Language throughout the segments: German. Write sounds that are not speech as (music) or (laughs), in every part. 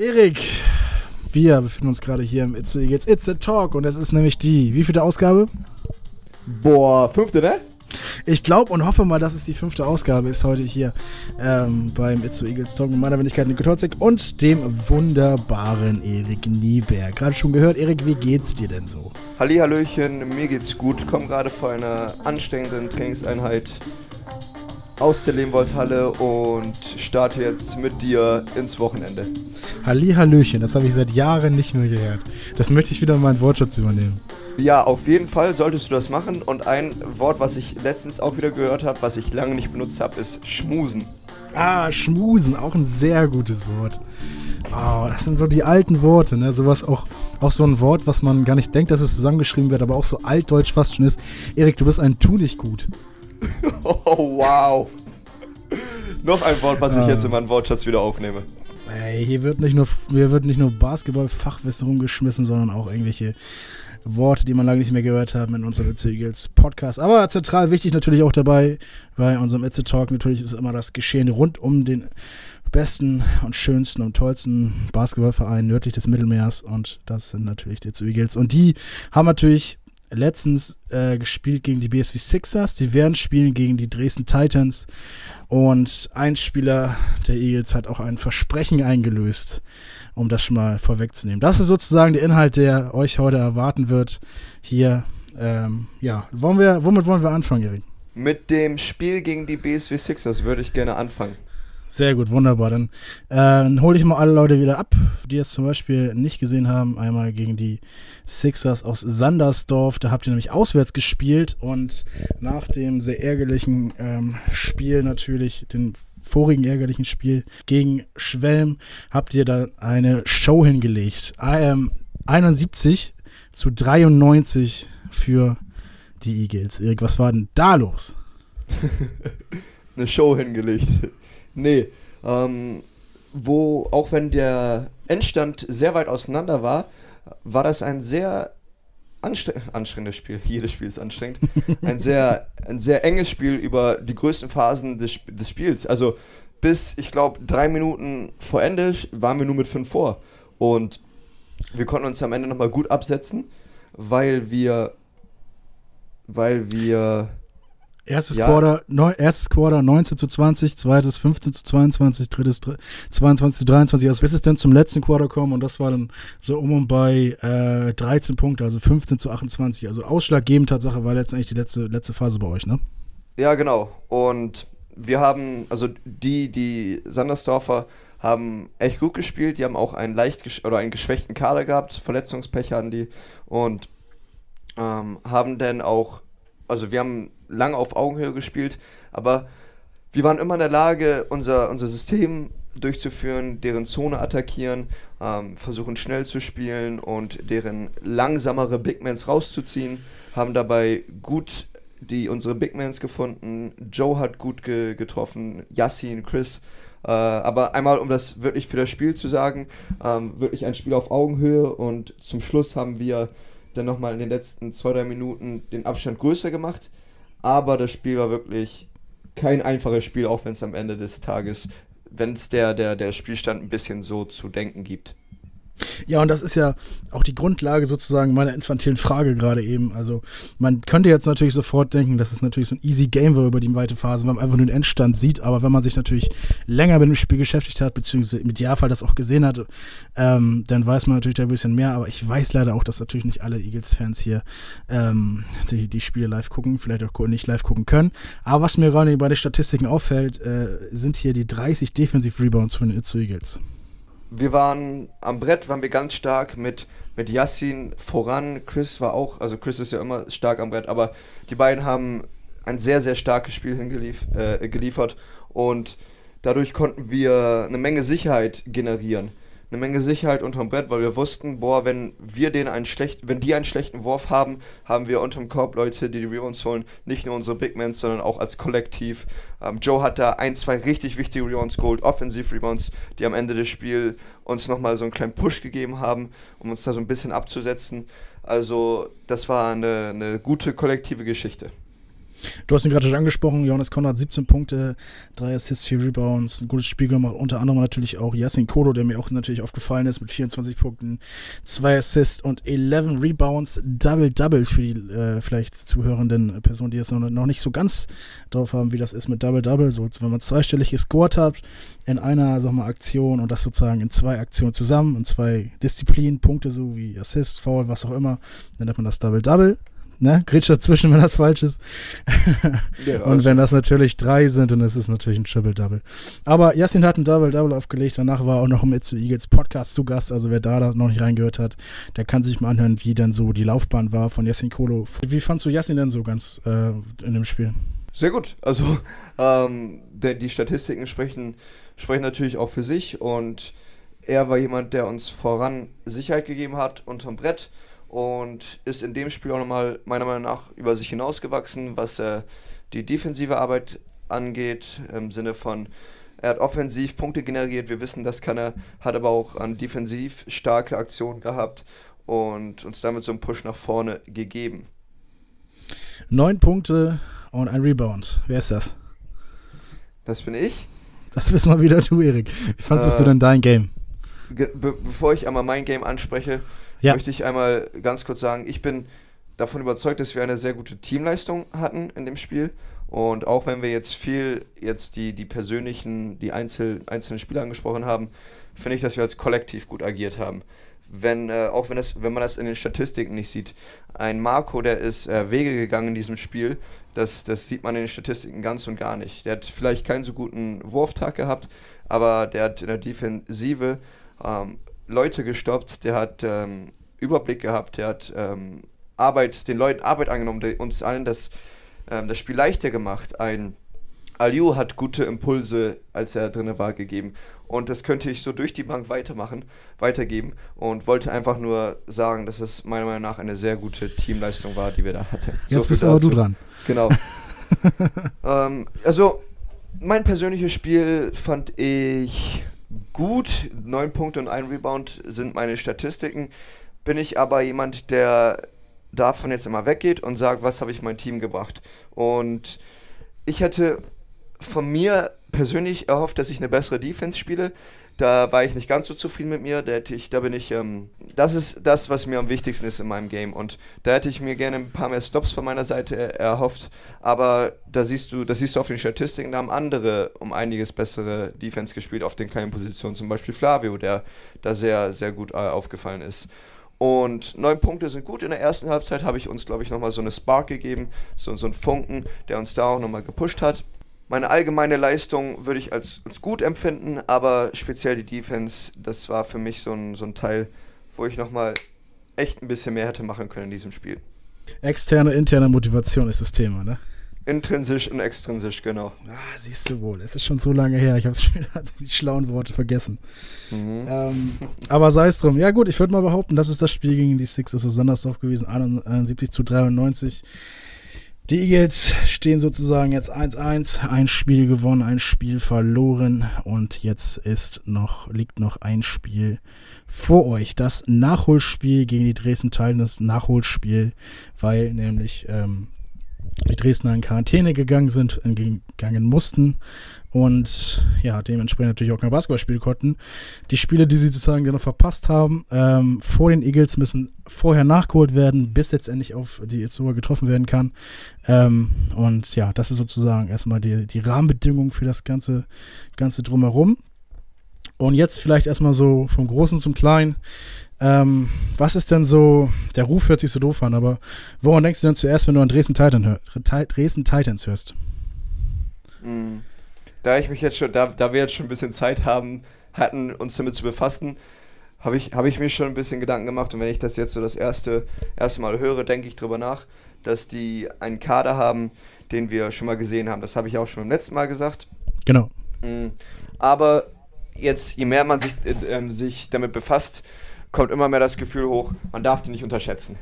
Erik, wir befinden uns gerade hier im It's, It's, It's a Talk und es ist nämlich die, wie viele Ausgabe? Boah, fünfte, ne? Ich glaube und hoffe mal, dass es die fünfte Ausgabe ist heute hier ähm, beim It's Eagles Talk mit meiner Wenigkeit Nico Totzig und dem wunderbaren Erik Nieberg. Gerade schon gehört, Erik, wie geht's dir denn so? Hallihallöchen, mir geht's gut. Komm gerade vor einer anstrengenden Trainingseinheit aus der Lehmwoldhalle und starte jetzt mit dir ins Wochenende. Hallihallöchen, das habe ich seit Jahren nicht mehr gehört. Das möchte ich wieder in meinen Wortschatz übernehmen. Ja, auf jeden Fall solltest du das machen. Und ein Wort, was ich letztens auch wieder gehört habe, was ich lange nicht benutzt habe, ist schmusen. Ah, schmusen, auch ein sehr gutes Wort. Oh, das sind so die alten Worte, ne? Sowas auch, auch so ein Wort, was man gar nicht denkt, dass es zusammengeschrieben wird, aber auch so altdeutsch fast schon ist. Erik, du bist ein Tu nicht gut. (laughs) Oh, wow. Noch ein Wort, was ich jetzt in meinen Wortschatz wieder aufnehme. Ey, hier wird nicht nur, hier wird nicht nur Basketball-Fachwissen rumgeschmissen, sondern auch irgendwelche Worte, die man lange nicht mehr gehört hat in unserem Itze Eagles Podcast. Aber zentral wichtig natürlich auch dabei bei unserem Itze Talk. Natürlich ist immer das Geschehen rund um den besten und schönsten und tollsten Basketballverein nördlich des Mittelmeers. Und das sind natürlich die Itze Eagles. Und die haben natürlich letztens äh, gespielt gegen die BSV Sixers. Die werden spielen gegen die Dresden Titans. Und ein Spieler der Eagles hat auch ein Versprechen eingelöst, um das schon mal vorwegzunehmen. Das ist sozusagen der Inhalt, der euch heute erwarten wird. Hier, ähm, ja, wollen wir, womit wollen wir anfangen, Erik? Mit dem Spiel gegen die BSW Sixers würde ich gerne anfangen. Sehr gut, wunderbar. Dann äh, hole ich mal alle Leute wieder ab, die es zum Beispiel nicht gesehen haben. Einmal gegen die Sixers aus Sandersdorf. Da habt ihr nämlich auswärts gespielt und nach dem sehr ärgerlichen ähm, Spiel natürlich, den vorigen ärgerlichen Spiel gegen Schwelm, habt ihr da eine Show hingelegt. IM 71 zu 93 für die Eagles. Erik, was war denn da los? (laughs) eine Show hingelegt. Nee, ähm, wo auch wenn der Endstand sehr weit auseinander war, war das ein sehr anstre (laughs) anstrengendes Spiel. (laughs) Jedes Spiel ist anstrengend. Ein sehr, ein sehr enges Spiel über die größten Phasen des, des Spiels. Also bis, ich glaube, drei Minuten vor Ende waren wir nur mit fünf vor. Und wir konnten uns am Ende nochmal gut absetzen, weil wir, weil wir Erstes, ja. Quarter, neun, erstes Quarter 19 zu 20, zweites 15 zu 22, drittes 22 zu 23. Also bis es dann zum letzten Quarter kommen und das war dann so um und bei äh, 13 Punkte, also 15 zu 28. Also ausschlaggebend Tatsache war letztendlich die letzte, letzte Phase bei euch, ne? Ja, genau. Und wir haben, also die, die Sandersdorfer haben echt gut gespielt. Die haben auch einen leicht oder einen geschwächten Kader gehabt, Verletzungspech hatten die und ähm, haben dann auch, also wir haben lange auf Augenhöhe gespielt, aber wir waren immer in der Lage, unser, unser System durchzuführen, deren Zone attackieren, ähm, versuchen schnell zu spielen und deren langsamere Bigmans rauszuziehen, haben dabei gut die unsere Bigmans gefunden. Joe hat gut ge getroffen, Yassin, Chris. Äh, aber einmal, um das wirklich für das Spiel zu sagen, ähm, wirklich ein Spiel auf Augenhöhe und zum Schluss haben wir dann nochmal in den letzten zwei, drei Minuten den Abstand größer gemacht. Aber das Spiel war wirklich kein einfaches Spiel, auch wenn es am Ende des Tages, wenn es der, der, der Spielstand ein bisschen so zu denken gibt. Ja, und das ist ja auch die Grundlage sozusagen meiner infantilen Frage gerade eben. Also man könnte jetzt natürlich sofort denken, dass es natürlich so ein easy Game war über die weite Phase, weil man einfach nur den Endstand sieht. Aber wenn man sich natürlich länger mit dem Spiel beschäftigt hat, beziehungsweise im Idealfall das auch gesehen hat, ähm, dann weiß man natürlich da ein bisschen mehr. Aber ich weiß leider auch, dass natürlich nicht alle Eagles-Fans hier ähm, die, die Spiele live gucken, vielleicht auch nicht live gucken können. Aber was mir gerade bei den Statistiken auffällt, äh, sind hier die 30 Defensive Rebounds von den Eagles wir waren am Brett, waren wir ganz stark mit, mit Yassin voran. Chris war auch, also Chris ist ja immer stark am Brett, aber die beiden haben ein sehr, sehr starkes Spiel hingeliefert äh, geliefert und dadurch konnten wir eine Menge Sicherheit generieren eine Menge Sicherheit unterm Brett, weil wir wussten, boah, wenn wir den einen schlecht, wenn die einen schlechten Wurf haben, haben wir unterm Korb Leute, die die Rebounds holen, nicht nur unsere Big Men, sondern auch als Kollektiv. Ähm, Joe hat da ein, zwei richtig wichtige Rebounds geholt, Offensiv-Rebounds, die am Ende des Spiels uns nochmal so einen kleinen Push gegeben haben, um uns da so ein bisschen abzusetzen. Also das war eine, eine gute kollektive Geschichte. Du hast ihn gerade schon angesprochen, Johannes Konrad 17 Punkte, 3 Assists, 4 Rebounds, ein gutes Spiel gemacht, unter anderem natürlich auch Yassin Kodo, der mir auch natürlich aufgefallen ist mit 24 Punkten, 2 Assists und 11 Rebounds, Double-Double für die äh, vielleicht zuhörenden Personen, die es noch, nicht so ganz drauf haben, wie das ist mit Double-Double, so wenn man zweistellig gescored hat in einer, sag mal, Aktion und das sozusagen in zwei Aktionen zusammen, in zwei Disziplinen, Punkte so wie Assist, Foul, was auch immer, dann nennt man das Double-Double ne? Grätsch dazwischen, wenn das falsch ist. (laughs) Ja, und wenn das natürlich drei sind, dann ist es natürlich ein Triple-Double. Aber Yassin hat ein Double-Double aufgelegt. Danach war auch noch im Itzu Eagles Podcast zu Gast. Also wer da noch nicht reingehört hat, der kann sich mal anhören, wie dann so die Laufbahn war von Yassin Kolo. Wie fandst du Yassin denn so ganz äh, in dem Spiel? Sehr gut. Also ähm, der, die Statistiken sprechen, sprechen natürlich auch für sich und er war jemand, der uns voran Sicherheit gegeben hat unterm Brett und ist in dem Spiel auch nochmal meiner Meinung nach über sich hinausgewachsen, was äh, die defensive Arbeit angeht, im Sinne von, er hat offensiv Punkte generiert, wir wissen, das kann er, hat aber auch an defensiv starke Aktionen gehabt und uns damit so einen Push nach vorne gegeben. Neun Punkte und ein Rebound. Wer ist das? Das bin ich. Das bist mal wieder du, Erik. Wie fandest äh, du denn dein Game? Be bevor ich einmal mein Game anspreche, ja. möchte ich einmal ganz kurz sagen, ich bin davon überzeugt, dass wir eine sehr gute Teamleistung hatten in dem Spiel. Und auch wenn wir jetzt viel jetzt die, die persönlichen, die Einzel, einzelnen Spieler angesprochen haben, finde ich, dass wir als Kollektiv gut agiert haben. Wenn, äh, auch wenn, das, wenn man das in den Statistiken nicht sieht. Ein Marco, der ist äh, Wege gegangen in diesem Spiel, das, das sieht man in den Statistiken ganz und gar nicht. Der hat vielleicht keinen so guten Wurftag gehabt, aber der hat in der Defensive ähm, Leute gestoppt, der hat ähm, Überblick gehabt, der hat ähm, Arbeit, den Leuten Arbeit angenommen, der uns allen das, ähm, das Spiel leichter gemacht. Ein Aliu hat gute Impulse, als er drin war, gegeben. Und das könnte ich so durch die Bank weitermachen, weitergeben. Und wollte einfach nur sagen, dass es meiner Meinung nach eine sehr gute Teamleistung war, die wir da hatten. Jetzt so bist aber du dran. Genau. (laughs) ähm, also, mein persönliches Spiel fand ich gut. Neun Punkte und ein Rebound sind meine Statistiken. Bin ich aber jemand, der davon jetzt immer weggeht und sagt, was habe ich mein Team gebracht. Und ich hätte von mir persönlich erhofft, dass ich eine bessere Defense spiele. Da war ich nicht ganz so zufrieden mit mir. Da hätte ich, da bin ich, ähm, das ist das, was mir am wichtigsten ist in meinem Game. Und da hätte ich mir gerne ein paar mehr Stops von meiner Seite erhofft. Aber da siehst du, das siehst du auf den Statistiken, da haben andere um einiges bessere Defense gespielt auf den kleinen Positionen. Zum Beispiel Flavio, der da sehr, sehr gut äh, aufgefallen ist. Und neun Punkte sind gut. In der ersten Halbzeit habe ich uns, glaube ich, nochmal so eine Spark gegeben, so, so einen Funken, der uns da auch nochmal gepusht hat meine allgemeine Leistung würde ich als, als gut empfinden, aber speziell die Defense, das war für mich so ein, so ein Teil, wo ich nochmal echt ein bisschen mehr hätte machen können in diesem Spiel. Externe, interne Motivation ist das Thema, ne? Intrinsisch und extrinsisch, genau. Ah, siehst du wohl. Es ist schon so lange her. Ich habe (laughs) schon wieder die schlauen Worte vergessen. Mhm. Ähm, aber sei es drum. Ja, gut, ich würde mal behaupten, das ist das Spiel gegen die Sixers aus Sandersdorf gewesen. 71 zu 93. Die Eagles stehen sozusagen jetzt 1-1, ein Spiel gewonnen, ein Spiel verloren. Und jetzt ist noch, liegt noch ein Spiel vor euch. Das Nachholspiel gegen die Dresden Titans, das Nachholspiel, weil nämlich ähm, die Dresdner in Quarantäne gegangen sind, gegangen mussten und ja, dementsprechend natürlich auch kein Basketball spielen konnten. Die Spiele, die sie sozusagen noch verpasst haben, ähm, vor den Eagles müssen vorher nachgeholt werden, bis letztendlich auf die Itzuwa getroffen werden kann. Ähm, und ja, das ist sozusagen erstmal die, die Rahmenbedingung für das ganze, ganze Drumherum. Und jetzt vielleicht erstmal so vom Großen zum Kleinen. Ähm, was ist denn so, der Ruf hört sich so doof an, aber woran denkst du denn zuerst, wenn du an Dresden, Titan hör, Dresden Titans hörst? Mhm da ich mich jetzt schon, da, da wir jetzt schon ein bisschen Zeit haben, hatten, uns damit zu befassen, habe ich, hab ich mir schon ein bisschen Gedanken gemacht. Und wenn ich das jetzt so das erste, erste Mal höre, denke ich drüber nach, dass die einen Kader haben, den wir schon mal gesehen haben. Das habe ich auch schon beim letzten Mal gesagt. Genau. Mm. Aber jetzt, je mehr man sich, äh, äh, sich damit befasst, kommt immer mehr das Gefühl hoch, man darf die nicht unterschätzen.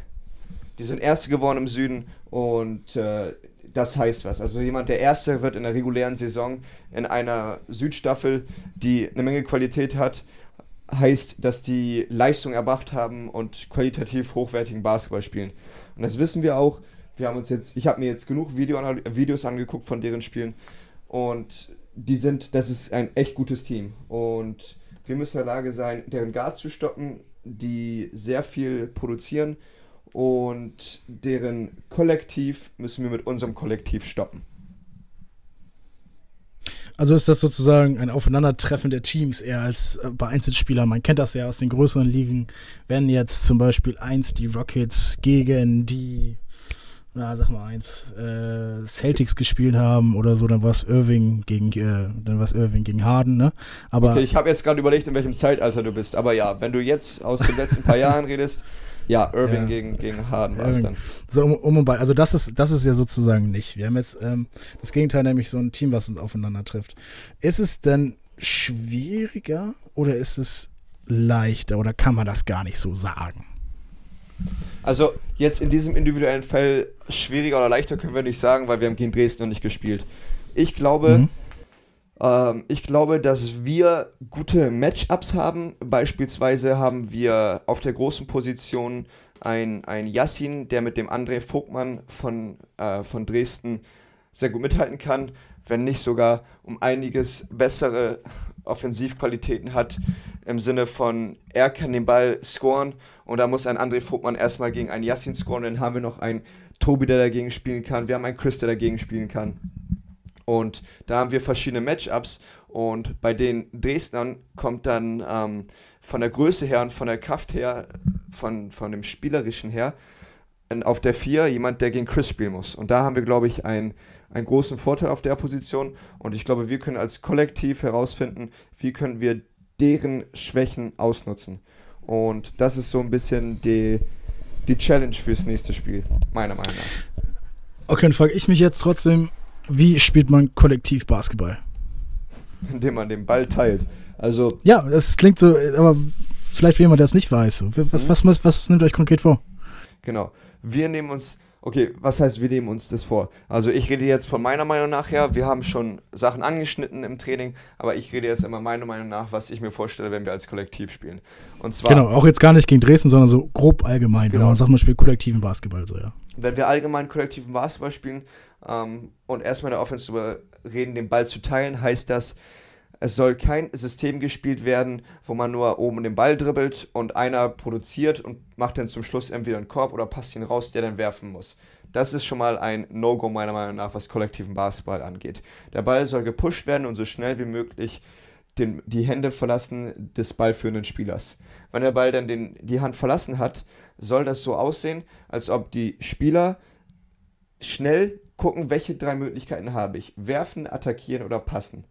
Die sind Erste geworden im Süden und äh, das heißt was. Also jemand, der Erste wird in der regulären Saison in einer Südstaffel, die eine Menge Qualität hat, heißt, dass die Leistung erbracht haben und qualitativ hochwertigen Basketball spielen. Und das wissen wir auch. wir haben uns jetzt, ich habe mir jetzt genug Video, Videos angeguckt von deren Spielen und die sind, das ist ein echt gutes Team und wir müssen in der Lage sein, deren Guards zu stoppen, die sehr viel produzieren und deren Kollektiv müssen wir mit unserem Kollektiv stoppen. Also ist das sozusagen ein Aufeinandertreffen der Teams eher als äh, bei Einzelspielern. Man kennt das ja aus den größeren Ligen, wenn jetzt zum Beispiel eins die Rockets gegen die na, sag mal eins, äh, Celtics gespielt haben oder so, dann war es Irving gegen, äh, dann war Irving gegen Harden, ne? Aber okay, ich habe jetzt gerade überlegt, in welchem Zeitalter du bist, aber ja, wenn du jetzt aus den letzten paar (laughs) Jahren redest, ja, Irving ja. Gegen, gegen Harden war es dann. So um, um und bei, also das ist, das ist ja sozusagen nicht. Wir haben jetzt ähm, das Gegenteil, nämlich so ein Team, was uns aufeinander trifft. Ist es denn schwieriger oder ist es leichter oder kann man das gar nicht so sagen? Also jetzt in diesem individuellen Fall schwieriger oder leichter können wir nicht sagen, weil wir haben gegen Dresden noch nicht gespielt. Ich glaube, mhm. ähm, ich glaube, dass wir gute Matchups haben. Beispielsweise haben wir auf der großen Position ein, ein Yassin, der mit dem André Vogtmann von, äh, von Dresden sehr gut mithalten kann, wenn nicht sogar um einiges bessere Offensivqualitäten hat, im Sinne von, er kann den Ball scoren und da muss ein André Vogtmann erstmal gegen einen Yassin scoren. Dann haben wir noch einen Tobi, der dagegen spielen kann. Wir haben einen Chris, der dagegen spielen kann. Und da haben wir verschiedene Matchups. Und bei den Dresdnern kommt dann ähm, von der Größe her und von der Kraft her, von, von dem Spielerischen her, auf der 4 jemand, der gegen Chris spielen muss. Und da haben wir, glaube ich, einen, einen großen Vorteil auf der Position. Und ich glaube, wir können als Kollektiv herausfinden, wie können wir deren Schwächen ausnutzen. Und das ist so ein bisschen die, die Challenge fürs nächste Spiel, meiner Meinung nach. Okay, dann frage ich mich jetzt trotzdem, wie spielt man kollektiv Basketball? (laughs) Indem man den Ball teilt. Also. Ja, das klingt so, aber vielleicht für jemand, der es nicht weiß. Was, mhm. was, was, was nimmt euch konkret vor? Genau. Wir nehmen uns Okay, was heißt, wir nehmen uns das vor? Also ich rede jetzt von meiner Meinung nach her, wir haben schon Sachen angeschnitten im Training, aber ich rede jetzt immer meiner Meinung nach, was ich mir vorstelle, wenn wir als Kollektiv spielen. Und zwar Genau, auch jetzt gar nicht gegen Dresden, sondern so grob allgemein, genau. wenn man sagt, man spielt kollektiven Basketball, so ja. Wenn wir allgemein kollektiven Basketball spielen ähm, und erstmal in der Offense darüber reden, den Ball zu teilen, heißt das, es soll kein System gespielt werden, wo man nur oben den Ball dribbelt und einer produziert und macht dann zum Schluss entweder einen Korb oder passt ihn raus, der dann werfen muss. Das ist schon mal ein No-Go meiner Meinung nach, was kollektiven Basketball angeht. Der Ball soll gepusht werden und so schnell wie möglich den, die Hände verlassen des ballführenden Spielers. Wenn der Ball dann den, die Hand verlassen hat, soll das so aussehen, als ob die Spieler schnell gucken, welche drei Möglichkeiten habe ich. Werfen, attackieren oder passen.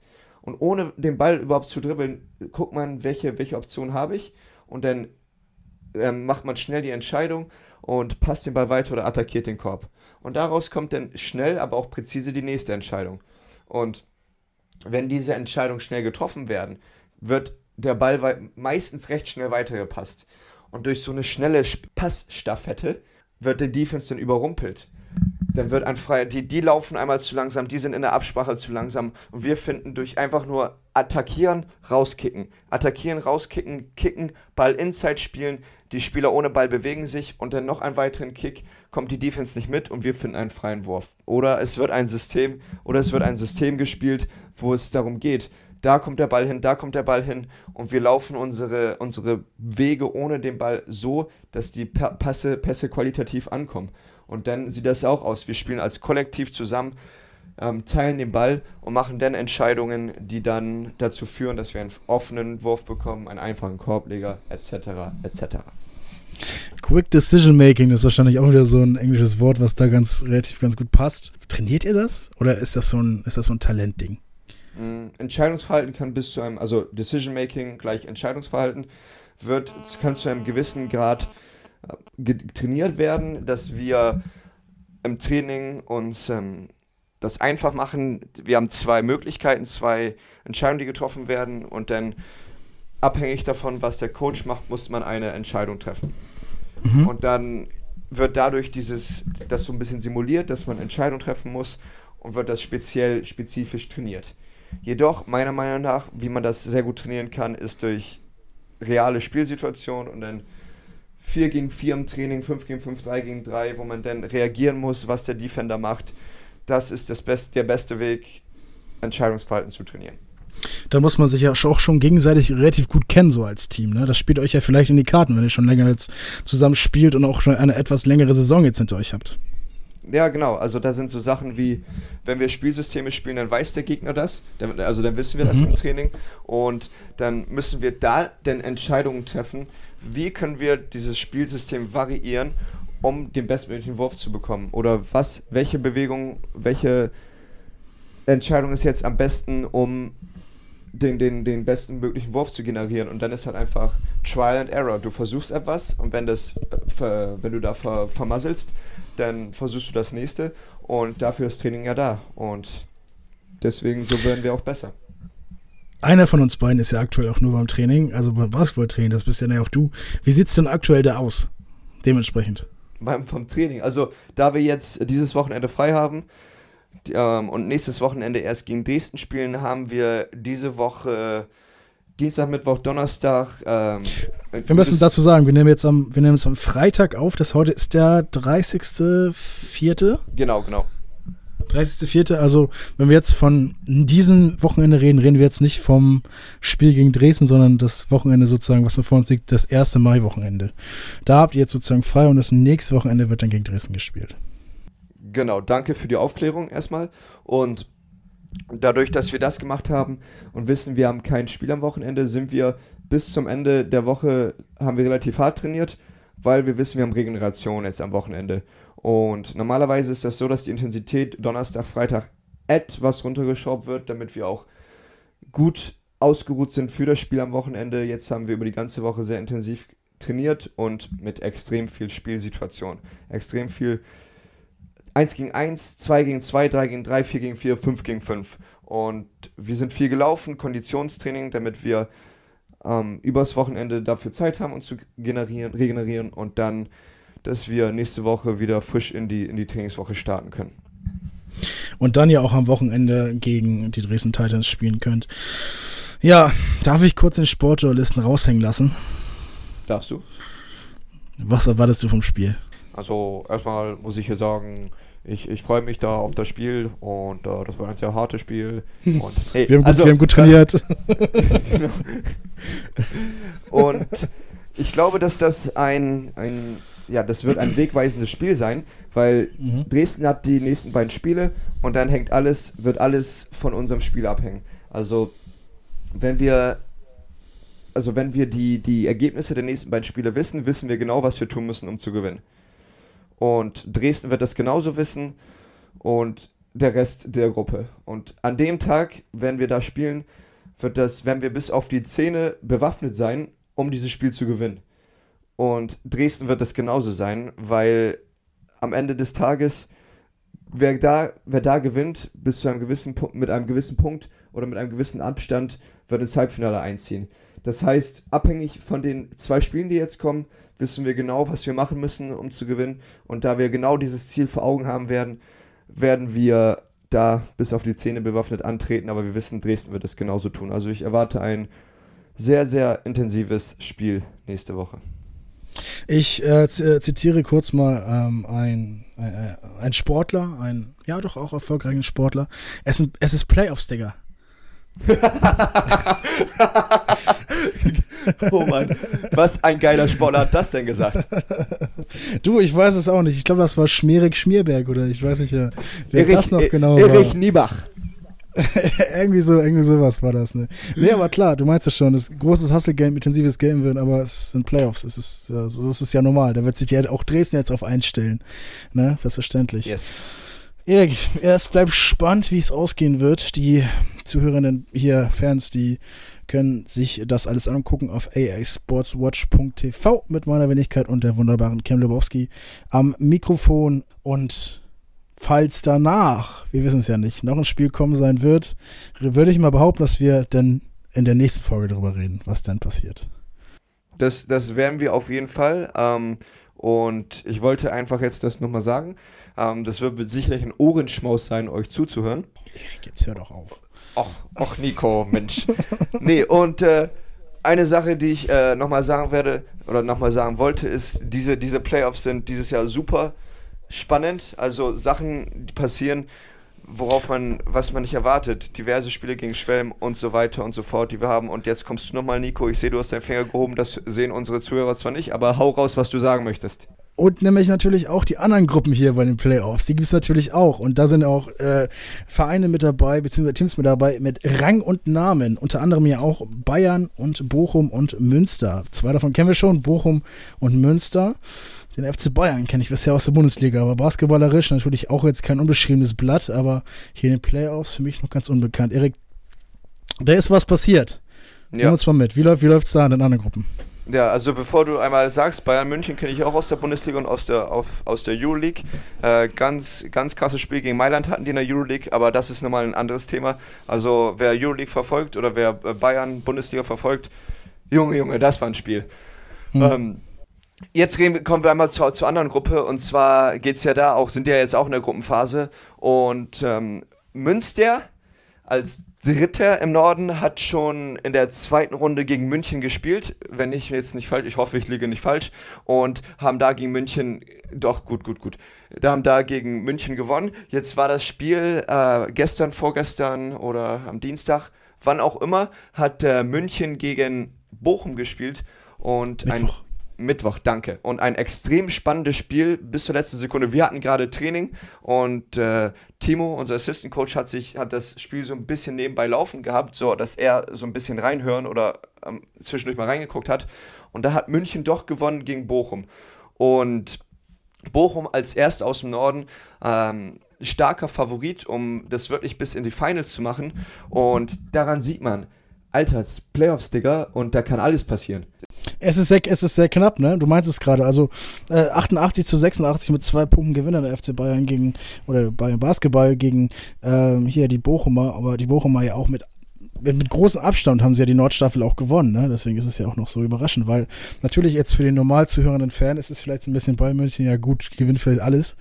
Und ohne den Ball überhaupt zu dribbeln, guckt man, welche, welche Option habe ich. Und dann ähm, macht man schnell die Entscheidung und passt den Ball weiter oder attackiert den Korb. Und daraus kommt dann schnell, aber auch präzise die nächste Entscheidung. Und wenn diese Entscheidungen schnell getroffen werden, wird der Ball meistens recht schnell weitergepasst. Und durch so eine schnelle Passstaffette wird der Defense dann überrumpelt dann wird ein Freier, die, die laufen einmal zu langsam, die sind in der Absprache zu langsam und wir finden durch einfach nur attackieren, rauskicken, attackieren, rauskicken, kicken, Ball inside spielen, die Spieler ohne Ball bewegen sich und dann noch einen weiteren Kick, kommt die Defense nicht mit und wir finden einen freien Wurf. Oder es wird ein System, oder es wird ein System gespielt, wo es darum geht, da kommt der Ball hin, da kommt der Ball hin und wir laufen unsere, unsere Wege ohne den Ball so, dass die Pässe, Pässe qualitativ ankommen. Und dann sieht das auch aus. Wir spielen als Kollektiv zusammen, ähm, teilen den Ball und machen dann Entscheidungen, die dann dazu führen, dass wir einen offenen Wurf bekommen, einen einfachen Korbleger, etc. etc. Quick Decision Making ist wahrscheinlich auch wieder so ein englisches Wort, was da ganz relativ ganz gut passt. Trainiert ihr das oder ist das so ein, ist das so ein Talentding? Mm, Entscheidungsverhalten kann bis zu einem, also Decision Making gleich Entscheidungsverhalten, wird, kann zu einem gewissen Grad trainiert werden, dass wir im Training uns ähm, das einfach machen. Wir haben zwei Möglichkeiten, zwei Entscheidungen, die getroffen werden und dann abhängig davon, was der Coach macht, muss man eine Entscheidung treffen. Mhm. Und dann wird dadurch dieses, das so ein bisschen simuliert, dass man Entscheidungen treffen muss und wird das speziell, spezifisch trainiert. Jedoch, meiner Meinung nach, wie man das sehr gut trainieren kann, ist durch reale Spielsituationen und dann 4 gegen 4 im Training, 5 gegen 5, 3 gegen 3, wo man dann reagieren muss, was der Defender macht. Das ist das Best, der beste Weg, Entscheidungsverhalten zu trainieren. Da muss man sich ja auch schon gegenseitig relativ gut kennen, so als Team. Ne? Das spielt euch ja vielleicht in die Karten, wenn ihr schon länger jetzt zusammen spielt und auch schon eine etwas längere Saison jetzt hinter euch habt. Ja, genau. Also da sind so Sachen wie, wenn wir Spielsysteme spielen, dann weiß der Gegner das. Also dann wissen wir das mhm. im Training. Und dann müssen wir da dann Entscheidungen treffen, wie können wir dieses Spielsystem variieren, um den bestmöglichen Wurf zu bekommen. Oder was, welche Bewegung, welche Entscheidung ist jetzt am besten, um den, den, den besten möglichen Wurf zu generieren. Und dann ist halt einfach Trial and Error. Du versuchst etwas und wenn, das, äh, wenn du da ver, vermasselst, dann versuchst du das nächste. Und dafür ist Training ja da. Und deswegen, so werden wir auch besser. Einer von uns beiden ist ja aktuell auch nur beim Training, also beim Basketballtraining, das bist ja auch du. Wie sieht es denn aktuell da aus? Dementsprechend. Beim, vom Training. Also, da wir jetzt dieses Wochenende frei haben, ähm, und nächstes Wochenende erst gegen Dresden spielen, haben wir diese Woche Dienstag, Mittwoch, Donnerstag. Ähm, wir müssen dazu sagen, wir nehmen jetzt am, wir nehmen jetzt am Freitag auf, das heute ist der 30.04. Genau, genau. 30.04. Also, wenn wir jetzt von diesem Wochenende reden, reden wir jetzt nicht vom Spiel gegen Dresden, sondern das Wochenende sozusagen, was vor uns liegt, das erste Mai-Wochenende. Da habt ihr jetzt sozusagen frei und das nächste Wochenende wird dann gegen Dresden gespielt. Genau, danke für die Aufklärung erstmal. Und dadurch, dass wir das gemacht haben und wissen, wir haben kein Spiel am Wochenende, sind wir bis zum Ende der Woche, haben wir relativ hart trainiert, weil wir wissen, wir haben Regeneration jetzt am Wochenende. Und normalerweise ist das so, dass die Intensität Donnerstag, Freitag etwas runtergeschraubt wird, damit wir auch gut ausgeruht sind für das Spiel am Wochenende. Jetzt haben wir über die ganze Woche sehr intensiv trainiert und mit extrem viel Spielsituation. Extrem viel 1 gegen 1, 2 gegen 2, 3 gegen 3, 4 gegen 4, 5 gegen 5. Und wir sind viel gelaufen, Konditionstraining, damit wir ähm, übers Wochenende dafür Zeit haben, uns zu generieren, regenerieren und dann, dass wir nächste Woche wieder frisch in die, in die Trainingswoche starten können. Und dann ja auch am Wochenende gegen die Dresden Titans spielen könnt. Ja, darf ich kurz den Sportjournalisten raushängen lassen? Darfst du? Was erwartest du vom Spiel? Also erstmal muss ich hier sagen, ich, ich freue mich da auf das Spiel und äh, das war ein sehr hartes Spiel. Und, hey, wir, haben gut, also, wir haben gut trainiert. (laughs) und ich glaube, dass das ein, ein, ja, das wird ein wegweisendes Spiel sein, weil mhm. Dresden hat die nächsten beiden Spiele und dann hängt alles, wird alles von unserem Spiel abhängen. Also wenn wir also wenn wir die, die Ergebnisse der nächsten beiden Spiele wissen, wissen wir genau, was wir tun müssen, um zu gewinnen. Und Dresden wird das genauso wissen und der Rest der Gruppe. Und an dem Tag, wenn wir da spielen, wird das, werden wir bis auf die Zähne bewaffnet sein, um dieses Spiel zu gewinnen. Und Dresden wird das genauso sein, weil am Ende des Tages, wer da, wer da gewinnt, bis zu einem gewissen mit einem gewissen Punkt oder mit einem gewissen Abstand, wird ins Halbfinale einziehen. Das heißt, abhängig von den zwei Spielen, die jetzt kommen, wissen wir genau, was wir machen müssen, um zu gewinnen. Und da wir genau dieses Ziel vor Augen haben werden, werden wir da bis auf die Zähne bewaffnet antreten. Aber wir wissen, Dresden wird es genauso tun. Also ich erwarte ein sehr, sehr intensives Spiel nächste Woche. Ich äh, äh zitiere kurz mal ähm, ein, ein, äh, ein, Sportler, ein ja doch auch erfolgreichen Sportler. Es, es ist Playoffs, Digga. (laughs) oh Mann, was ein geiler Sportler hat das denn gesagt? Du, ich weiß es auch nicht. Ich glaube, das war Schmierig Schmierberg oder ich weiß nicht, wer Erich, das noch genau Erich war. Erich Niebach. (laughs) irgendwie so, irgendwie sowas war das, ne? Nee, aber klar, du meinst es schon, das großes Hustle-Game, intensives Game wird, aber es sind Playoffs, es ist, so ist es ja normal. Da wird sich ja auch Dresden jetzt auf einstellen, ne? Selbstverständlich. Yes. Erik, es bleibt spannend, wie es ausgehen wird. Die Zuhörenden hier, Fans, die können sich das alles angucken auf aasportswatch.tv mit meiner Wenigkeit und der wunderbaren Kim Lebowski am Mikrofon. Und falls danach, wir wissen es ja nicht, noch ein Spiel kommen sein wird, würde ich mal behaupten, dass wir dann in der nächsten Folge darüber reden, was dann passiert. Das, das werden wir auf jeden Fall. Ähm, und ich wollte einfach jetzt das nochmal sagen. Ähm, das wird sicherlich ein Ohrenschmaus sein, euch zuzuhören. Jetzt hör doch auf. Och, och Nico, Mensch. (laughs) nee, und äh, eine Sache, die ich äh, nochmal sagen werde oder nochmal sagen wollte, ist, diese, diese Playoffs sind dieses Jahr super spannend. Also Sachen, die passieren, worauf man, was man nicht erwartet. Diverse Spiele gegen Schwelm und so weiter und so fort, die wir haben. Und jetzt kommst du nochmal, Nico. Ich sehe, du hast deinen Finger gehoben. Das sehen unsere Zuhörer zwar nicht, aber hau raus, was du sagen möchtest. Und nämlich natürlich auch die anderen Gruppen hier bei den Playoffs. Die gibt es natürlich auch. Und da sind auch äh, Vereine mit dabei, beziehungsweise Teams mit dabei mit Rang und Namen. Unter anderem ja auch Bayern und Bochum und Münster. Zwei davon kennen wir schon, Bochum und Münster. Den FC Bayern kenne ich bisher aus der Bundesliga, aber basketballerisch natürlich auch jetzt kein unbeschriebenes Blatt, aber hier in den Playoffs für mich noch ganz unbekannt. Erik, da ist was passiert. Ja. Nimm uns mal mit. Wie läuft es da in den anderen Gruppen? Ja, also bevor du einmal sagst, Bayern München kenne ich auch aus der Bundesliga und aus der, auf, aus der Euroleague. Äh, ganz, ganz krasses Spiel gegen Mailand hatten die in der Euroleague, aber das ist nochmal ein anderes Thema. Also wer Euroleague verfolgt oder wer äh, Bayern Bundesliga verfolgt, Junge, Junge, das war ein Spiel. Hm. Ähm, Jetzt reden, kommen wir einmal zur, zur anderen Gruppe. Und zwar geht es ja da auch, sind ja jetzt auch in der Gruppenphase. Und ähm, Münster als Dritter im Norden hat schon in der zweiten Runde gegen München gespielt, wenn ich jetzt nicht falsch, ich hoffe, ich liege nicht falsch. Und haben da gegen München, doch gut, gut, gut, da haben da gegen München gewonnen. Jetzt war das Spiel äh, gestern, vorgestern oder am Dienstag, wann auch immer, hat äh, München gegen Bochum gespielt. Und Mittwoch. ein Mittwoch, danke. Und ein extrem spannendes Spiel bis zur letzten Sekunde. Wir hatten gerade Training und äh, Timo, unser Assistant Coach, hat sich hat das Spiel so ein bisschen nebenbei laufen gehabt, so dass er so ein bisschen reinhören oder ähm, zwischendurch mal reingeguckt hat. Und da hat München doch gewonnen gegen Bochum. Und Bochum als erst aus dem Norden ähm, starker Favorit, um das wirklich bis in die Finals zu machen. Und daran sieht man, Alter, Playoffs, Digga, und da kann alles passieren. Es ist, sehr, es ist sehr knapp, ne? Du meinst es gerade. Also äh, 88 zu 86 mit zwei Punkten Gewinner der FC Bayern gegen, oder Bayern Basketball gegen ähm, hier die Bochumer, aber die Bochumer ja auch mit mit großem Abstand haben sie ja die Nordstaffel auch gewonnen, ne? Deswegen ist es ja auch noch so überraschend, weil natürlich jetzt für den normal zuhörenden Fan ist es vielleicht so ein bisschen bei München, ja gut, gewinnt vielleicht alles.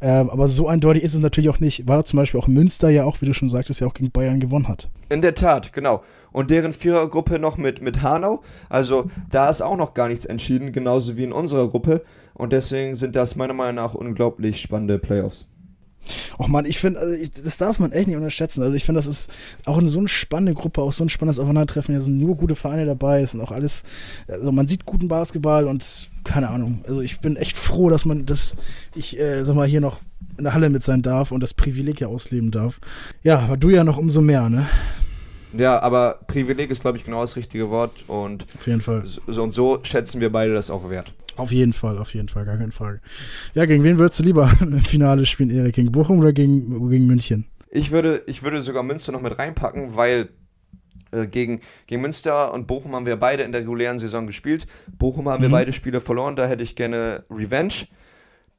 Ähm, aber so eindeutig ist es natürlich auch nicht. War zum Beispiel auch Münster ja auch, wie du schon sagtest, ja auch gegen Bayern gewonnen hat. In der Tat, genau. Und deren Vierergruppe noch mit, mit Hanau. Also da ist auch noch gar nichts entschieden, genauso wie in unserer Gruppe. Und deswegen sind das meiner Meinung nach unglaublich spannende Playoffs. Och man, ich finde, also das darf man echt nicht unterschätzen. Also ich finde, das ist auch eine, so eine spannende Gruppe, auch so ein spannendes Aufeinandertreffen. Hier sind nur gute Vereine dabei, es sind auch alles, also man sieht guten Basketball und keine Ahnung. Also ich bin echt froh, dass man, dass ich, äh, sag mal, hier noch in der Halle mit sein darf und das Privileg ja ausleben darf. Ja, aber du ja noch umso mehr, ne? Ja, aber Privileg ist, glaube ich, genau das richtige Wort und auf jeden Fall. So und so schätzen wir beide das auch wert. Auf jeden Fall, auf jeden Fall, gar keine Frage. Ja, gegen wen würdest du lieber (laughs) im Finale spielen, Erik? Gegen Bochum oder gegen, gegen München? Ich würde, ich würde sogar Münster noch mit reinpacken, weil äh, gegen, gegen Münster und Bochum haben wir beide in der regulären Saison gespielt. Bochum haben mhm. wir beide Spiele verloren, da hätte ich gerne Revenge.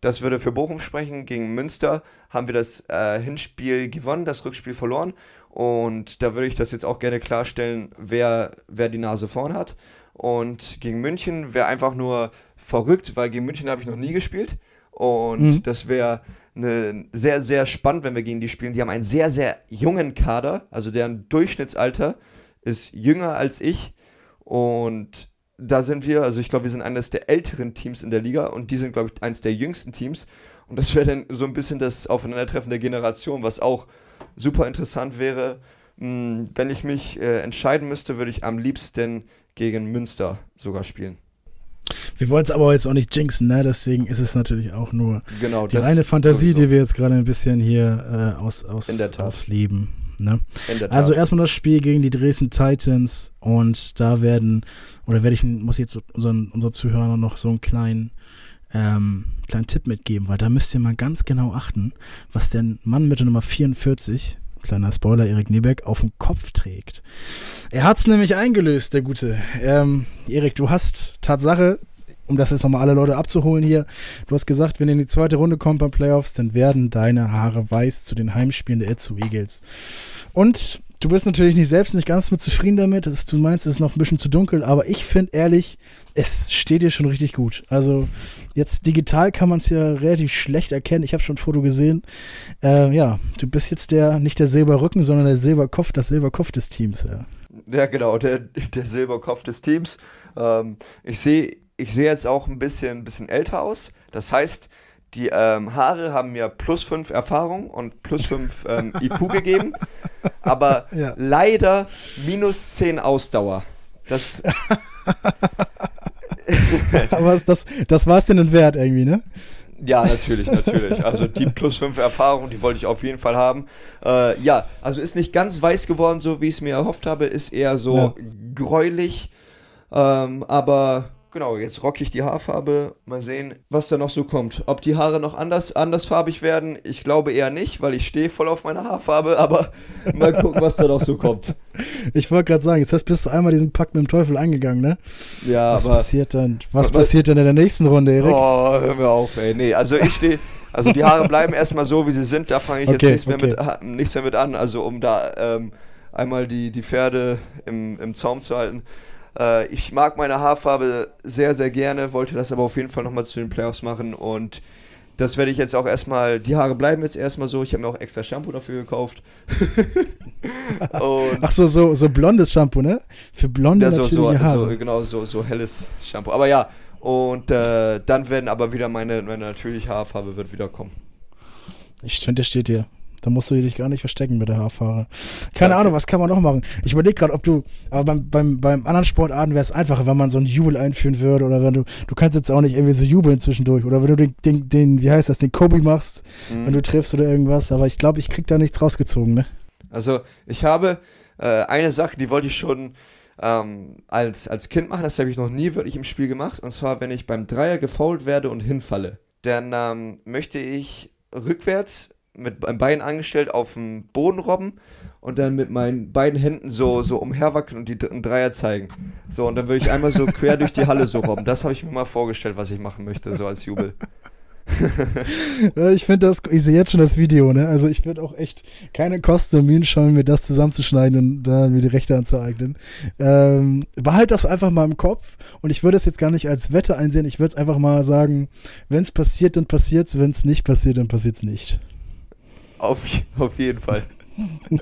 Das würde für Bochum sprechen. Gegen Münster haben wir das äh, Hinspiel gewonnen, das Rückspiel verloren. Und da würde ich das jetzt auch gerne klarstellen, wer, wer die Nase vorn hat. Und gegen München wäre einfach nur verrückt, weil gegen München habe ich noch nie gespielt. Und mhm. das wäre eine, sehr, sehr spannend, wenn wir gegen die spielen. Die haben einen sehr, sehr jungen Kader, also deren Durchschnittsalter ist jünger als ich. Und da sind wir, also ich glaube, wir sind eines der älteren Teams in der Liga und die sind, glaube ich, eines der jüngsten Teams. Und das wäre dann so ein bisschen das Aufeinandertreffen der Generation, was auch super interessant wäre. Hm, wenn ich mich äh, entscheiden müsste, würde ich am liebsten gegen Münster sogar spielen. Wir wollen es aber jetzt auch nicht jinxen, ne? deswegen ist es natürlich auch nur genau, die reine Fantasie, sowieso. die wir jetzt gerade ein bisschen hier äh, aus, aus, ausleben. Ne? Also erstmal das Spiel gegen die Dresden Titans und da werden, oder werde ich, muss ich jetzt unseren, unseren Zuhörern noch so einen kleinen, ähm, kleinen Tipp mitgeben, weil da müsst ihr mal ganz genau achten, was der Mann mit der Nummer 44 kleiner Spoiler, Erik Nebeck, auf dem Kopf trägt. Er hat es nämlich eingelöst, der Gute. Ähm, Erik, du hast Tatsache, um das jetzt nochmal alle Leute abzuholen hier, du hast gesagt, wenn ihr in die zweite Runde kommt beim Playoffs, dann werden deine Haare weiß zu den Heimspielen der Itzu Eagles. Und du bist natürlich nicht selbst nicht ganz mit zufrieden damit. Ist, du meinst, es ist noch ein bisschen zu dunkel, aber ich finde ehrlich, es steht dir schon richtig gut. Also jetzt digital kann man es ja relativ schlecht erkennen. Ich habe schon ein Foto gesehen. Äh, ja, du bist jetzt der, nicht der Silberrücken, sondern der Silberkopf, das Silberkopf des Teams. Ja. Ja, genau, der, der Silberkopf des Teams. Ähm, ich sehe ich seh jetzt auch ein bisschen, bisschen älter aus. Das heißt, die ähm, Haare haben mir plus 5 Erfahrung und plus 5 ähm, (laughs) IQ gegeben, aber ja. leider minus 10 Ausdauer. Das. (laughs) aber das, das war es denn wert irgendwie, ne? Ja, natürlich, natürlich. Also die plus 5 Erfahrung, die wollte ich auf jeden Fall haben. Äh, ja, also ist nicht ganz weiß geworden, so wie ich es mir erhofft habe, ist eher so ja. gräulich. Ähm, aber Genau, jetzt rocke ich die Haarfarbe. Mal sehen, was da noch so kommt. Ob die Haare noch anders, andersfarbig werden, ich glaube eher nicht, weil ich stehe voll auf meine Haarfarbe, aber (laughs) mal gucken, was da noch so kommt. Ich wollte gerade sagen, jetzt bist du einmal diesen Pakt mit dem Teufel angegangen, ne? Ja, was aber. Passiert dann, was, was passiert denn in der nächsten Runde, Erik? Oh, hör mir auf, ey. Nee, also ich stehe. Also die Haare bleiben erstmal so, wie sie sind. Da fange ich okay, jetzt nichts, okay. mehr mit, nichts mehr mit an. Also um da ähm, einmal die, die Pferde im, im Zaum zu halten. Äh, ich mag meine Haarfarbe sehr, sehr gerne, wollte das aber auf jeden Fall nochmal zu den Playoffs machen und das werde ich jetzt auch erstmal, die Haare bleiben jetzt erstmal so. Ich habe mir auch extra Shampoo dafür gekauft. (laughs) Ach so, so, so blondes Shampoo, ne? Für blonde ja, so, so, Haare. so, genau, so, so helles Shampoo. Aber ja, und äh, dann werden aber wieder meine, meine natürliche Haarfarbe wird wieder kommen. Ich finde, steht hier. Da musst du dich gar nicht verstecken mit der Haarfarbe. Keine ja, Ahnung, was kann man noch machen? Ich überlege gerade, ob du, aber beim, beim, beim anderen Sportarten wäre es einfacher, wenn man so einen Jubel einführen würde oder wenn du, du kannst jetzt auch nicht irgendwie so jubeln zwischendurch oder wenn du den, den, den wie heißt das, den Kobe machst, mhm. wenn du triffst oder irgendwas, aber ich glaube, ich krieg da nichts rausgezogen, ne? Also, ich habe äh, eine Sache, die wollte ich schon ähm, als, als Kind machen, das habe ich noch nie wirklich im Spiel gemacht, und zwar, wenn ich beim Dreier gefoult werde und hinfalle, dann ähm, möchte ich rückwärts mit einem Bein angestellt auf dem Boden robben und dann mit meinen beiden Händen so, so umherwackeln und die dritten Dreier zeigen. So, und dann würde ich einmal so quer durch die Halle so robben. Das habe ich mir mal vorgestellt, was ich machen möchte, so als Jubel. (laughs) ich finde das, ich sehe jetzt schon das Video, ne? Also ich würde auch echt keine Kosten und Mühen schauen, mir das zusammenzuschneiden und da mir die Rechte anzueignen. Ähm, behalt das einfach mal im Kopf und ich würde es jetzt gar nicht als Wette einsehen, ich würde es einfach mal sagen, wenn es passiert, dann passiert es, wenn es nicht passiert, dann passiert es nicht. Auf, auf jeden Fall. (laughs)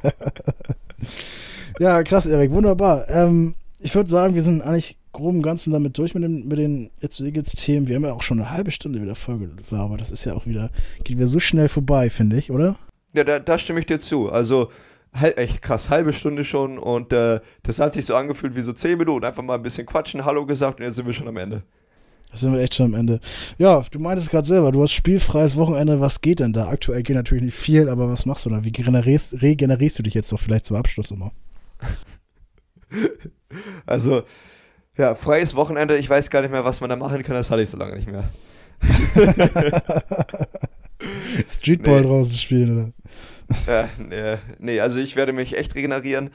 ja, krass, Erik, wunderbar. Ähm, ich würde sagen, wir sind eigentlich grob im Ganzen damit durch mit, dem, mit den jetzt Eagles Themen. Wir haben ja auch schon eine halbe Stunde wieder Folge, aber das ist ja auch wieder, geht wieder so schnell vorbei, finde ich, oder? Ja, da, da stimme ich dir zu. Also, halt echt krass, halbe Stunde schon und äh, das hat sich so angefühlt wie so zehn Minuten. Einfach mal ein bisschen quatschen, Hallo gesagt und jetzt sind wir schon am Ende. Da sind wir echt schon am Ende. Ja, du meintest gerade selber, du hast spielfreies Wochenende. Was geht denn da? Aktuell geht natürlich nicht viel, aber was machst du da? Wie regenerierst, regenerierst du dich jetzt doch vielleicht zum Abschluss immer? (laughs) Also, ja, freies Wochenende. Ich weiß gar nicht mehr, was man da machen kann. Das hatte ich so lange nicht mehr. (laughs) Streetball nee. draußen spielen, oder? Ja, nee, nee, also ich werde mich echt regenerieren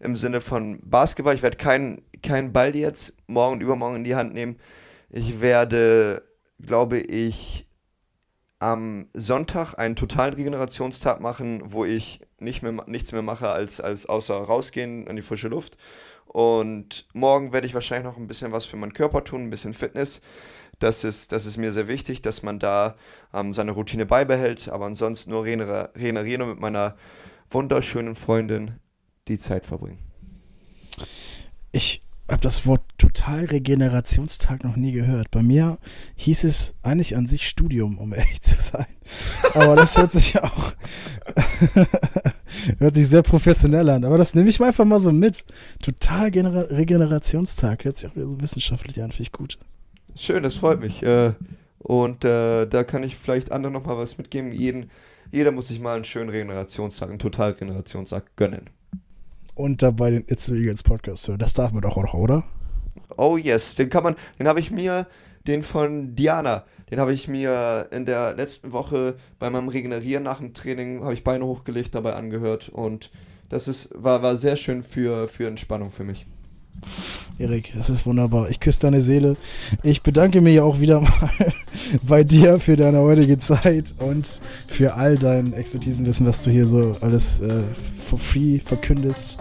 im Sinne von Basketball. Ich werde keinen kein Ball jetzt morgen und übermorgen in die Hand nehmen. Ich werde, glaube ich, am Sonntag einen totalen Regenerationstag machen, wo ich nicht mehr, nichts mehr mache, als, als außer rausgehen in die frische Luft. Und morgen werde ich wahrscheinlich noch ein bisschen was für meinen Körper tun, ein bisschen Fitness. Das ist, das ist mir sehr wichtig, dass man da ähm, seine Routine beibehält, aber ansonsten nur regenerieren und mit meiner wunderschönen Freundin die Zeit verbringen. Ich habe das Wort total Regenerationstag noch nie gehört. Bei mir hieß es eigentlich an sich Studium, um ehrlich zu sein. Aber das hört sich auch (laughs) hört sich sehr professionell an. Aber das nehme ich einfach mal so mit. Total Genera Regenerationstag hört sich auch wieder so wissenschaftlich an, finde ich gut. Schön, das freut mich. Äh, und äh, da kann ich vielleicht anderen noch mal was mitgeben. Jeden, jeder muss sich mal einen schönen Regenerationstag, einen Total Regenerationstag gönnen und dabei den It's the Eagles Podcast hören. Das darf man doch auch, oder? Oh yes, den kann man, den habe ich mir, den von Diana, den habe ich mir in der letzten Woche bei meinem Regenerieren nach dem Training, habe ich Beine hochgelegt, dabei angehört und das ist, war, war sehr schön für, für Entspannung für mich. Erik, es ist wunderbar. Ich küsse deine Seele. Ich bedanke mich auch wieder mal (laughs) bei dir für deine heutige Zeit und für all dein Expertisenwissen, was du hier so alles äh, for free verkündest.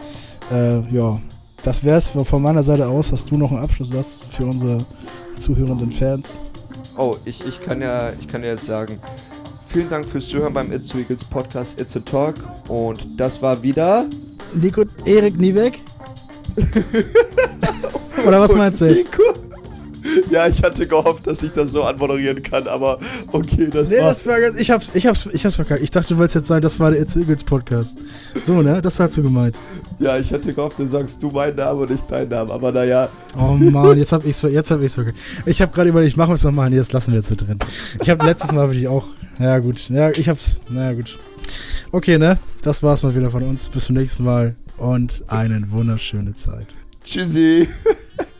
Äh, ja, das wäre es von meiner Seite aus. Hast du noch einen Abschlusssatz für unsere zuhörenden Fans? Oh, ich, ich, kann ja, ich kann ja jetzt sagen, vielen Dank fürs Zuhören beim It's Eagles Podcast It's a Talk. Und das war wieder Nico Erik Niebeck (laughs) Oder was meinst du jetzt? Ja, ich hatte gehofft, dass ich das so anmoderieren kann, aber okay, das Nee, war's. das war ganz, ich hab's, ich hab's, ich hab's verkackt. Ich dachte, du wolltest jetzt sagen, das war der Eagles Podcast. So, ne? Das hast du gemeint. Ja, ich hatte gehofft, dann sagst du meinen Namen und nicht deinen Namen, aber naja. Oh Mann, jetzt hab ich's, jetzt hab ich's verkackt. Ich hab gerade überlegt, machen wir es nochmal. Nee, das lassen wir jetzt so drin. Ich hab letztes Mal wirklich auch, ja gut, ja, ich hab's, naja gut. Okay, ne? Das war's mal wieder von uns. Bis zum nächsten Mal und eine wunderschöne Zeit. Tchauzinho. (laughs)